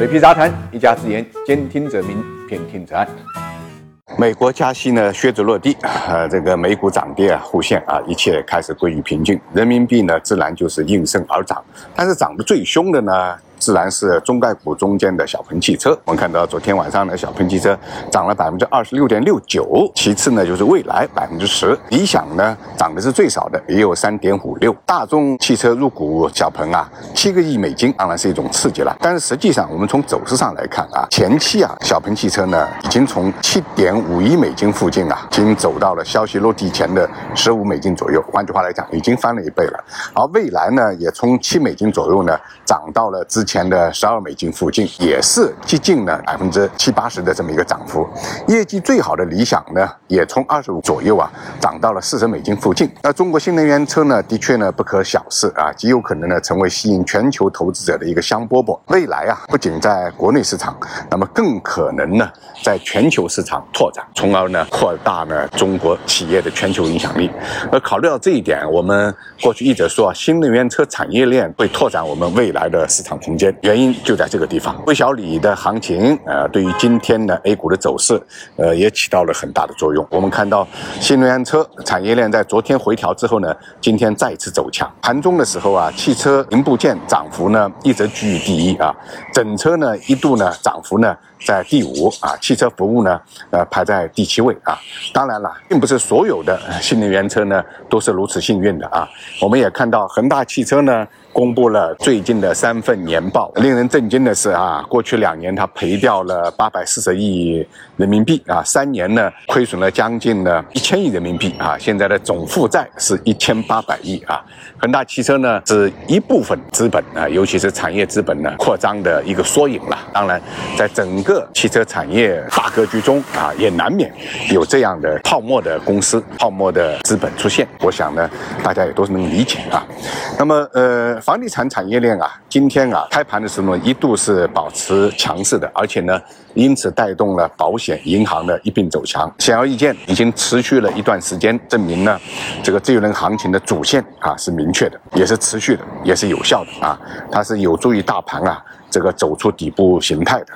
水皮杂谈，一家之言，兼听则明，偏听则暗。美国加息呢，靴子落地，呃，这个美股涨跌啊互现啊，一切开始归于平静，人民币呢自然就是应声而涨，但是涨得最凶的呢。自然是中概股中间的小鹏汽车。我们看到昨天晚上呢，小鹏汽车涨了百分之二十六点六九。其次呢，就是蔚来百分之十，理想呢涨的是最少的，也有三点五六。大众汽车入股小鹏啊，七个亿美金当然是一种刺激了。但是实际上，我们从走势上来看啊，前期啊，小鹏汽车呢已经从七点五亿美金附近啊，已经走到了消息落地前的十五美金左右。换句话来讲，已经翻了一倍了。而蔚来呢，也从七美金左右呢，涨到了之。前的十二美金附近也是接近了百分之七八十的这么一个涨幅，业绩最好的理想呢，也从二十五左右啊涨到了四十美金附近。那中国新能源车呢，的确呢不可小视啊，极有可能呢成为吸引全球投资者的一个香饽饽。未来啊，不仅在国内市场，那么更可能呢在全球市场拓展，从而呢扩大呢中国企业的全球影响力。而考虑到这一点，我们过去一直说，新能源车产业链会拓展我们未来的市场空间。原因就在这个地方，魏小李的行情，呃，对于今天的 A 股的走势，呃，也起到了很大的作用。我们看到新能源车产业链在昨天回调之后呢，今天再次走强。盘中的时候啊，汽车零部件涨幅呢一直居于第一啊，整车呢一度呢涨幅呢在第五啊，汽车服务呢呃排在第七位啊。当然了，并不是所有的新能源车呢都是如此幸运的啊。我们也看到恒大汽车呢。公布了最近的三份年报，令人震惊的是啊，过去两年它赔掉了八百四十亿人民币啊，三年呢亏损了将近呢一千亿人民币啊，现在的总负债是一千八百亿啊。恒大汽车呢是一部分资本啊，尤其是产业资本呢扩张的一个缩影了。当然，在整个汽车产业大格局中啊，也难免有这样的泡沫的公司、泡沫的资本出现。我想呢，大家也都是能理解啊。那么呃。房地产产业链啊，今天啊开盘的时候呢，一度是保持强势的，而且呢，因此带动了保险、银行的一并走强。显而易见，已经持续了一段时间，证明呢，这个这一轮行情的主线啊是明确的，也是持续的，也是有效的啊，它是有助于大盘啊。这个走出底部形态的，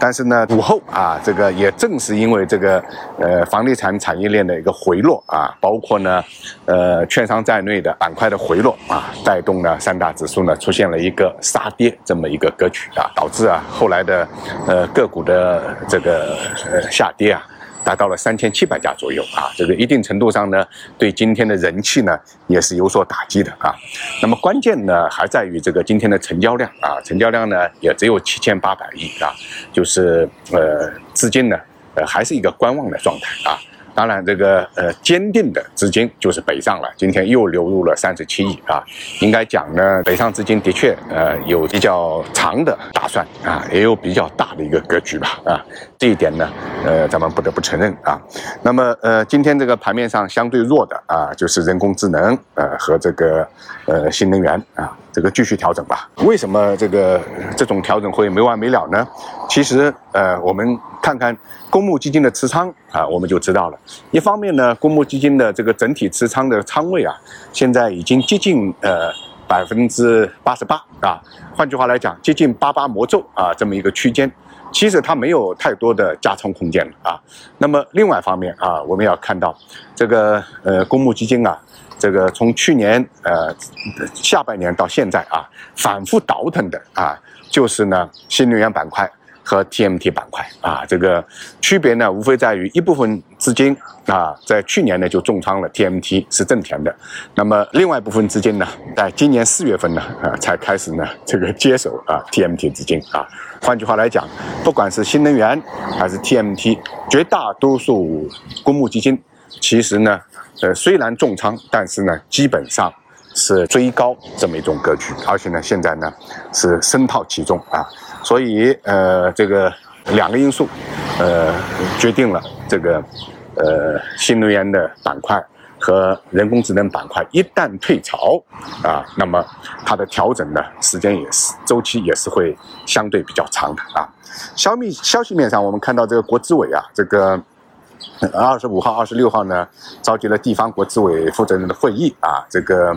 但是呢，午后啊，这个也正是因为这个呃房地产产业链的一个回落啊，包括呢呃券商在内的板块的回落啊，带动了三大指数呢出现了一个杀跌这么一个格局啊，导致啊后来的呃个股的这个呃下跌啊。达到了三千七百家左右啊，这个一定程度上呢，对今天的人气呢也是有所打击的啊。那么关键呢还在于这个今天的成交量啊，成交量呢也只有七千八百亿啊，就是呃资金呢呃还是一个观望的状态啊。当然，这个呃坚定的资金就是北上了，今天又流入了三十七亿啊。应该讲呢，北上资金的确呃有比较长的打算啊，也有比较大的一个格局吧啊。这一点呢，呃，咱们不得不承认啊。那么呃，今天这个盘面上相对弱的啊，就是人工智能呃和这个呃新能源啊。这个继续调整吧。为什么这个这种调整会没完没了呢？其实，呃，我们看看公募基金的持仓啊，我们就知道了。一方面呢，公募基金的这个整体持仓的仓位啊，现在已经接近呃百分之八十八啊。换句话来讲，接近八八魔咒啊这么一个区间，其实它没有太多的加仓空间了啊。那么另外一方面啊，我们要看到这个呃公募基金啊。这个从去年呃下半年到现在啊，反复倒腾的啊，就是呢新能源板块和 TMT 板块。啊，这个区别呢无非在于一部分资金啊在去年呢就重仓了 TMT 是挣钱的，那么另外一部分资金呢在今年四月份呢啊才开始呢这个接手啊 TMT 资金。啊，换句话来讲，不管是新能源还是 TMT，绝大多数公募基金其实呢。呃，虽然重仓，但是呢，基本上是追高这么一种格局，而且呢，现在呢是深套其中啊，所以呃，这个两个因素，呃，决定了这个呃新能源的板块和人工智能板块一旦退潮啊，那么它的调整呢时间也是周期也是会相对比较长的啊。消密消息面上，我们看到这个国资委啊，这个。二十五号、二十六号呢，召集了地方国资委负责人的会议啊，这个，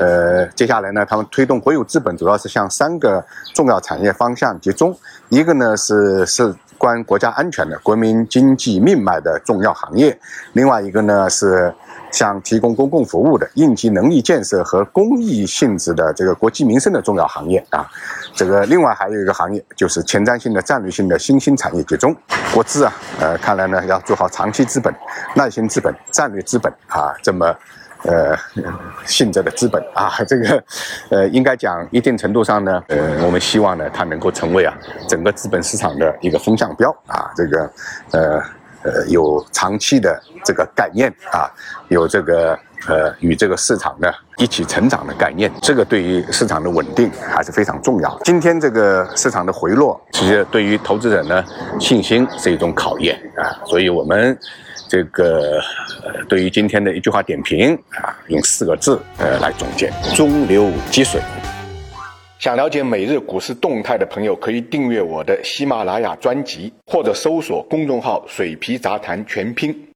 呃，接下来呢，他们推动国有资本主要是向三个重要产业方向集中，一个呢是是关国家安全的、国民经济命脉的重要行业，另外一个呢是。像提供公共服务的应急能力建设和公益性质的这个国计民生的重要行业啊，这个另外还有一个行业就是前瞻性的战略性的新兴产业集中。国资啊，呃，看来呢要做好长期资本、耐心资本、战略资本啊这么呃性质的资本啊，这个呃应该讲一定程度上呢，呃，我们希望呢它能够成为啊整个资本市场的一个风向标啊，这个呃。呃，有长期的这个概念啊，有这个呃与这个市场呢一起成长的概念，这个对于市场的稳定还是非常重要。今天这个市场的回落，其实对于投资者呢信心是一种考验啊，所以我们这个呃对于今天的一句话点评啊，用四个字呃来总结：中流击水。想了解每日股市动态的朋友，可以订阅我的喜马拉雅专辑，或者搜索公众号“水皮杂谈全拼”。